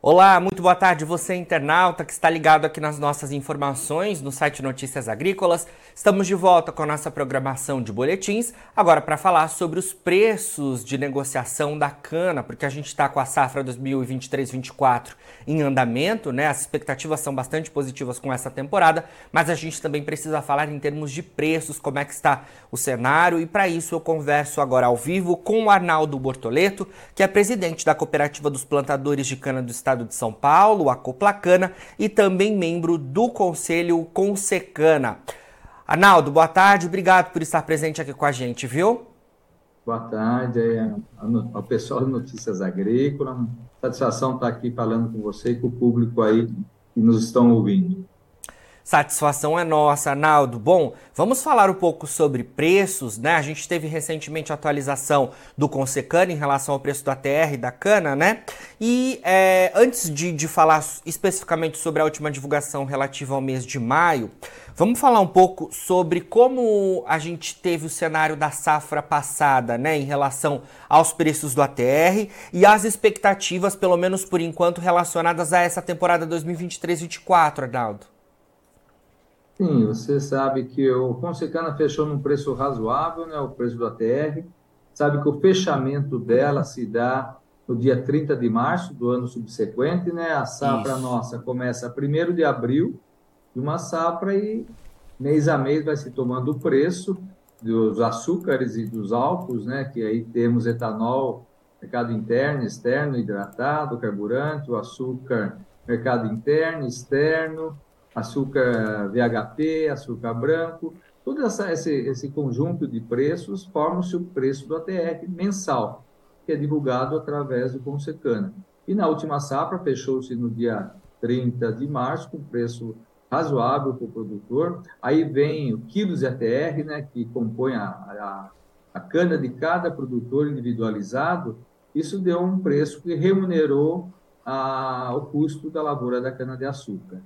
Olá, muito boa tarde, você internauta que está ligado aqui nas nossas informações no site Notícias Agrícolas. Estamos de volta com a nossa programação de boletins, agora para falar sobre os preços de negociação da cana, porque a gente está com a safra 2023-24 em andamento, né? As expectativas são bastante positivas com essa temporada, mas a gente também precisa falar em termos de preços, como é que está o cenário, e para isso eu converso agora ao vivo com o Arnaldo Bortoleto, que é presidente da Cooperativa dos Plantadores de Cana do Estado Estado de São Paulo, a Coplacana, e também membro do Conselho Consecana. Arnaldo, boa tarde, obrigado por estar presente aqui com a gente, viu? Boa tarde ao pessoal de Notícias Agrícolas. Satisfação estar aqui falando com você e com o público aí que nos estão ouvindo. Satisfação é nossa, Arnaldo. Bom, vamos falar um pouco sobre preços, né? A gente teve recentemente a atualização do Consecana em relação ao preço da TR e da cana, né? E é, antes de, de falar especificamente sobre a última divulgação relativa ao mês de maio, vamos falar um pouco sobre como a gente teve o cenário da safra passada, né? Em relação aos preços do ATR e as expectativas, pelo menos por enquanto, relacionadas a essa temporada 2023-24, Arnaldo. Sim, você sabe que o Consecana fechou num preço razoável, né, o preço do ATR. Sabe que o fechamento dela se dá no dia 30 de março do ano subsequente, né? A safra Isso. nossa começa 1 de abril de uma safra e mês a mês vai se tomando o preço dos açúcares e dos álcools, né? Que aí temos etanol, mercado interno, externo, hidratado, carburante, o açúcar, mercado interno, externo, açúcar VHP, açúcar branco, todo essa, esse, esse conjunto de preços forma-se o preço do ATR mensal, que é divulgado através do Consecana. E na última safra, fechou-se no dia 30 de março, com preço razoável para o produtor. Aí vem o quilos de ATR, né, que compõe a, a, a cana de cada produtor individualizado. Isso deu um preço que remunerou a, o custo da lavoura da cana-de-açúcar.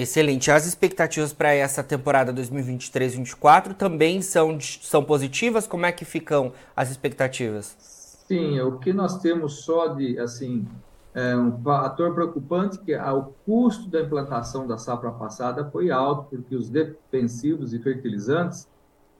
Excelente. As expectativas para essa temporada 2023-24 também são, são positivas? Como é que ficam as expectativas? Sim, o que nós temos só de, assim, é um fator preocupante que é o custo da implantação da safra passada foi alto, porque os defensivos e fertilizantes,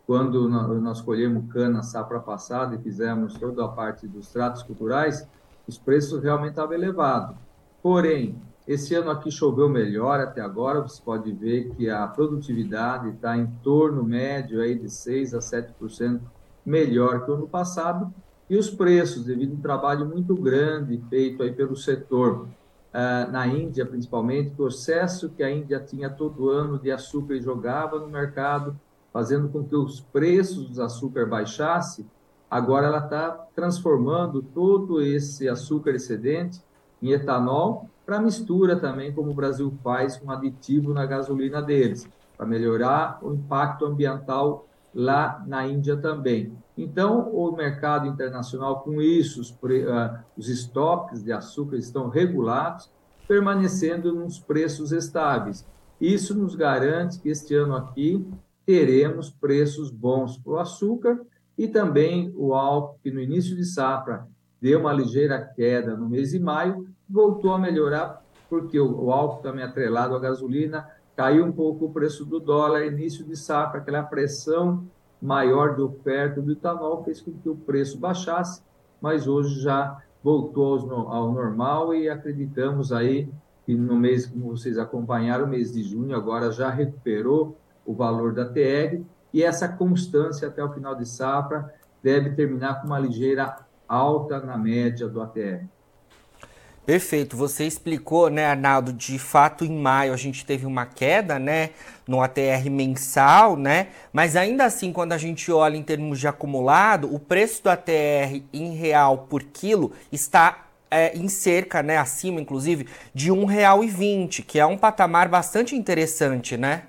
quando nós colhemos cana safra passada e fizemos toda a parte dos tratos culturais, os preços realmente estavam elevados. Porém, esse ano aqui choveu melhor até agora, você pode ver que a produtividade está em torno médio aí de 6 a 7% melhor que o ano passado, e os preços, devido a um trabalho muito grande feito aí pelo setor, uh, na Índia principalmente, o excesso que a Índia tinha todo ano de açúcar e jogava no mercado, fazendo com que os preços do açúcar baixassem, agora ela está transformando todo esse açúcar excedente em etanol para mistura também, como o Brasil faz com aditivo na gasolina deles, para melhorar o impacto ambiental lá na Índia também. Então, o mercado internacional, com isso, os, uh, os estoques de açúcar estão regulados, permanecendo nos preços estáveis. Isso nos garante que este ano aqui teremos preços bons para o açúcar e também o álcool, que no início de safra deu uma ligeira queda no mês de maio, voltou a melhorar, porque o, álcool também atrelado à gasolina, caiu um pouco o preço do dólar, início de safra, aquela pressão maior de oferta do etanol fez com que o preço baixasse, mas hoje já voltou ao normal e acreditamos aí que no mês, como vocês acompanharam, o mês de junho agora já recuperou o valor da TR e essa constância até o final de safra deve terminar com uma ligeira alta na média do ATR. Perfeito. Você explicou, né, Arnaldo, de fato em maio a gente teve uma queda, né, no ATR mensal, né? Mas ainda assim, quando a gente olha em termos de acumulado, o preço do ATR em real por quilo está é, em cerca, né, acima inclusive, de R$ 1,20, que é um patamar bastante interessante, né?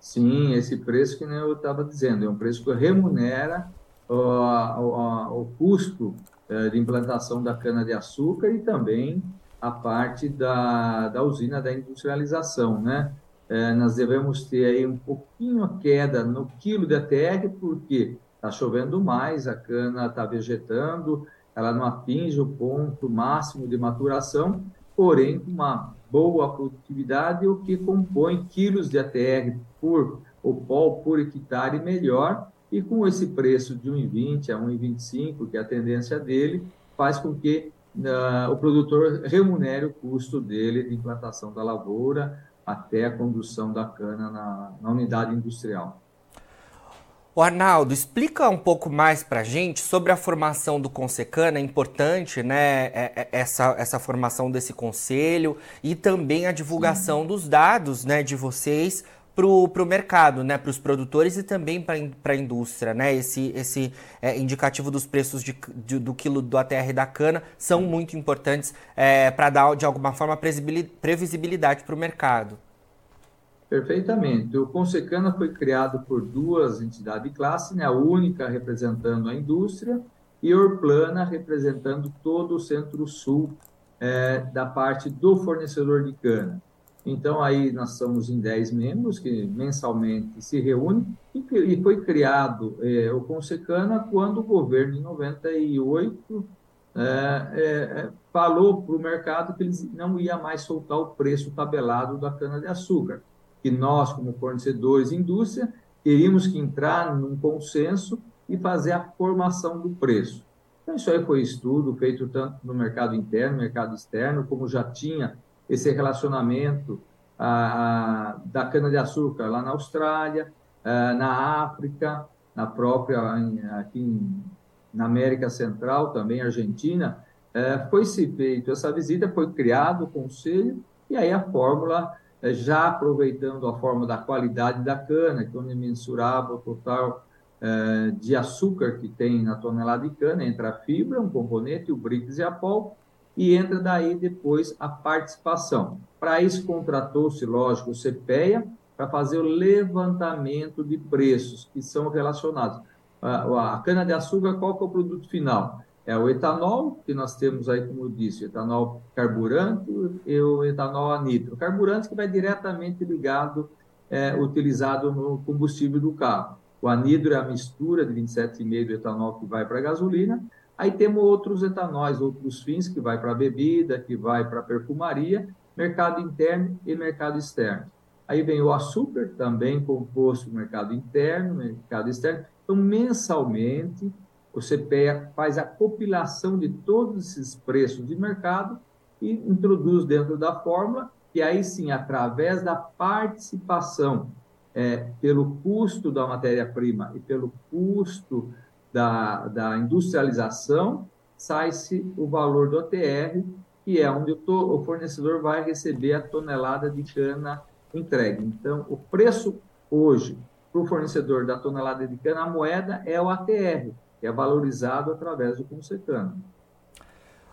Sim, esse preço que eu estava dizendo, é um preço que remunera o, o, o custo eh, de implantação da cana-de-açúcar e também a parte da, da usina da industrialização, né? É, nós devemos ter aí um pouquinho a queda no quilo de ATR, porque está chovendo mais, a cana está vegetando ela não atinge o ponto máximo de maturação, porém uma boa produtividade, o que compõe quilos de ATR por o pol por hectare melhor, e com esse preço de 1,20 a 1,25, que é a tendência dele, faz com que uh, o produtor remunere o custo dele de implantação da lavoura até a condução da cana na, na unidade industrial. O Arnaldo, explica um pouco mais para a gente sobre a formação do Consecana, é importante, né, é, é, essa, essa formação desse conselho e também a divulgação Sim. dos dados, né, de vocês para o mercado, né, para os produtores e também para a indústria, né, esse, esse é, indicativo dos preços de, de, do quilo do ATR da cana são muito importantes é, para dar, de alguma forma, previsibilidade para o mercado. Perfeitamente. O Consecana foi criado por duas entidades de classe, né, a única representando a indústria e Orplana representando todo o centro-sul é, da parte do fornecedor de cana. Então, aí nós somos em 10 membros que mensalmente se reúnem e, e foi criado é, o Consecana quando o governo, em 98, é, é, é, falou para o mercado que eles não ia mais soltar o preço tabelado da cana-de-açúcar, que nós, como fornecedores e indústria, teríamos que entrar num consenso e fazer a formação do preço. Então, isso aí foi estudo feito tanto no mercado interno, mercado externo, como já tinha esse relacionamento ah, da cana-de-açúcar lá na Austrália, ah, na África, na própria, aqui em, na América Central, também Argentina, eh, foi se feito essa visita, foi criado o conselho, e aí a fórmula, eh, já aproveitando a fórmula da qualidade da cana, que é onde mensurava o total de açúcar que tem na tonelada de cana, entre a fibra, um componente, o BRICS e a pólvora, e entra daí depois a participação. Para isso, contratou-se, lógico, o CPEA, para fazer o levantamento de preços que são relacionados. A, cana-de-açúcar, qual que é o produto final? É o etanol, que nós temos aí, como eu disse, etanol carburante e o etanol anidro. Carburante que vai diretamente ligado, é, utilizado no combustível do carro. O anidro é a mistura de 27,5 do etanol que vai para a gasolina, Aí temos outros etanóis, outros fins, que vai para bebida, que vai para perfumaria, mercado interno e mercado externo. Aí vem o açúcar, também composto no mercado interno, mercado externo. Então, mensalmente, o CPEA faz a compilação de todos esses preços de mercado e introduz dentro da fórmula, e aí sim, através da participação é, pelo custo da matéria-prima e pelo custo da, da industrialização, sai-se o valor do ATR, que é onde o, to, o fornecedor vai receber a tonelada de cana entregue. Então, o preço hoje para o fornecedor da tonelada de cana, a moeda é o ATR, que é valorizado através do consecano.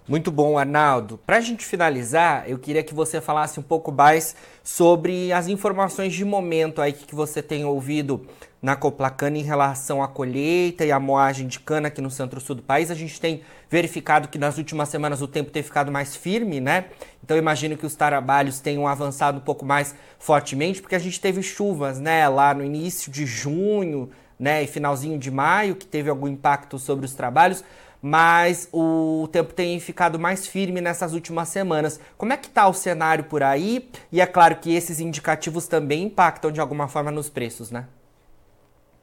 Muito bom, Arnaldo. Para a gente finalizar, eu queria que você falasse um pouco mais sobre as informações de momento aí que você tem ouvido na Coplacana em relação à colheita e à moagem de cana aqui no centro-sul do país. A gente tem verificado que nas últimas semanas o tempo tem ficado mais firme, né? Então imagino que os trabalhos tenham avançado um pouco mais fortemente, porque a gente teve chuvas, né, lá no início de junho, né, e finalzinho de maio, que teve algum impacto sobre os trabalhos mas o tempo tem ficado mais firme nessas últimas semanas. Como é que está o cenário por aí? E é claro que esses indicativos também impactam de alguma forma nos preços, né?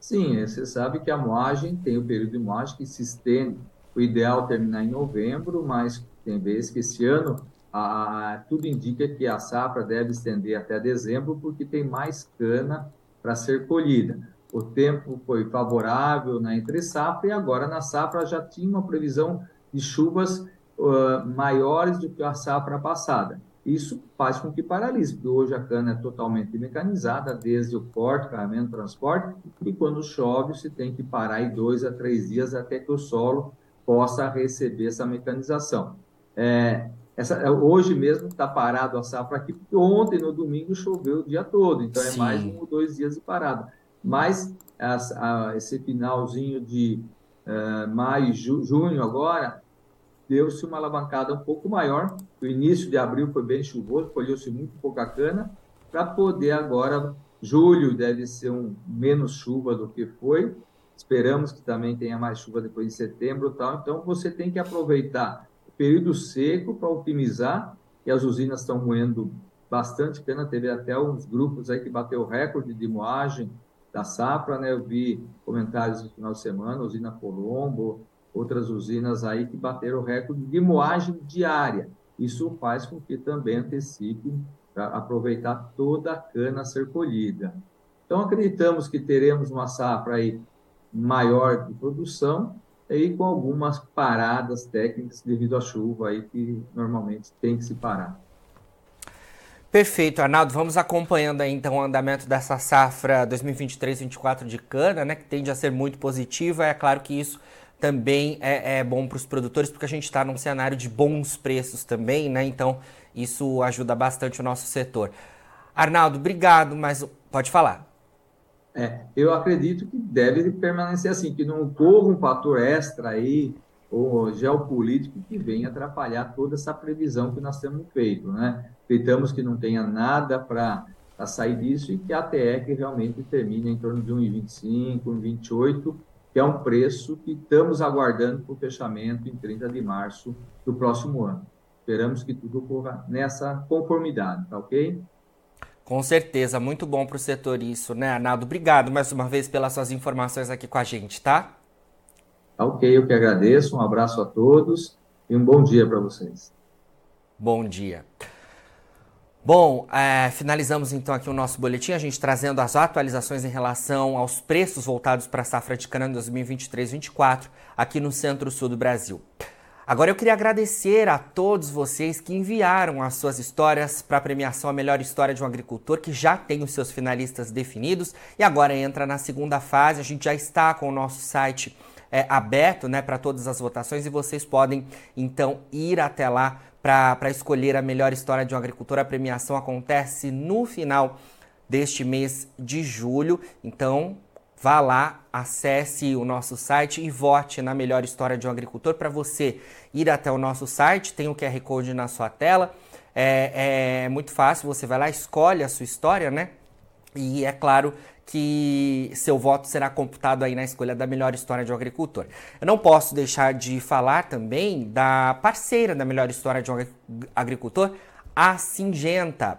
Sim, você sabe que a moagem tem o período de moagem que se estende. O ideal é terminar em novembro, mas tem vezes que esse ano a, tudo indica que a safra deve estender até dezembro, porque tem mais cana para ser colhida o tempo foi favorável na entre safra e agora na safra já tinha uma previsão de chuvas uh, maiores do que a safra passada. Isso faz com que paralise, porque hoje a cana é totalmente mecanizada, desde o corte, carregamento, transporte, e quando chove se tem que parar em dois a três dias até que o solo possa receber essa mecanização. É, essa, hoje mesmo está parado a safra aqui, porque ontem, no domingo, choveu o dia todo, então é Sim. é mais um ou dois dias de parada mas as, a, esse finalzinho de uh, maio, ju, junho agora, deu-se uma alavancada um pouco maior. O início de abril foi bem chuvoso, colheu-se muito pouca cana, para poder agora, julho deve ser um menos chuva do que foi, Esperamos que também tenha mais chuva depois de setembro tal. Então, você tem que aproveitar o período seco para otimizar, e as usinas estão moendo bastante pena. Teve até uns grupos aí que bateu recorde de moagem da safra, né? Eu vi comentários no final de semana, usina Colombo, outras usinas aí que bateram recorde de moagem diária. Isso faz com que também antecipe para aproveitar toda a cana a ser colhida. Então, acreditamos que teremos uma safra aí maior de produção e com algumas paradas técnicas devido à chuva aí que normalmente tem que se parar. Perfeito, Arnaldo. Vamos acompanhando aí, então o andamento dessa safra 2023-24 de cana, né, que tende a ser muito positiva. É claro que isso também é, é bom para os produtores, porque a gente está num cenário de bons preços também, né? Então isso ajuda bastante o nosso setor. Arnaldo, obrigado, mas pode falar. É, eu acredito que deve permanecer assim, que não ocorra um fator extra aí, ou geopolítico, que venha atrapalhar toda essa previsão que nós temos feito, né? Acreditamos que não tenha nada para sair disso e que a TEC realmente termine em torno de 1,25, 1,28, que é um preço que estamos aguardando para o fechamento em 30 de março do próximo ano. Esperamos que tudo ocorra nessa conformidade, tá ok? Com certeza, muito bom para o setor isso, né, Arnaldo? Obrigado mais uma vez pelas suas informações aqui com a gente, tá? Tá ok, eu que agradeço. Um abraço a todos e um bom dia para vocês. Bom dia. Bom, é, finalizamos então aqui o nosso boletim, a gente trazendo as atualizações em relação aos preços voltados para a safra de cana 2023-24 aqui no centro-sul do Brasil. Agora eu queria agradecer a todos vocês que enviaram as suas histórias para a premiação A Melhor História de um Agricultor, que já tem os seus finalistas definidos e agora entra na segunda fase. A gente já está com o nosso site é, aberto né, para todas as votações e vocês podem então ir até lá para escolher a melhor história de um agricultor. A premiação acontece no final deste mês de julho. Então, vá lá, acesse o nosso site e vote na melhor história de um agricultor. Para você ir até o nosso site, tem o QR Code na sua tela. É, é muito fácil, você vai lá, escolhe a sua história, né? E é claro que seu voto será computado aí na escolha da melhor história de um agricultor. Eu não posso deixar de falar também da parceira da melhor história de um agricultor, a Singenta.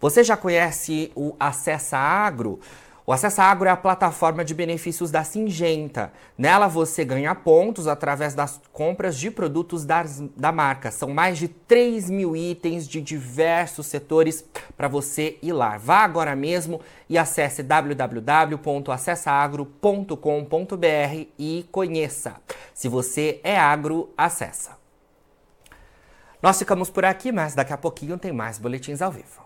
Você já conhece o Acessa Agro? O Acessa Agro é a plataforma de benefícios da Singenta. Nela você ganha pontos através das compras de produtos das, da marca. São mais de 3 mil itens de diversos setores para você ir lá. Vá agora mesmo e acesse www.acessaagro.com.br e conheça. Se você é agro, acessa. Nós ficamos por aqui, mas daqui a pouquinho tem mais boletins ao vivo.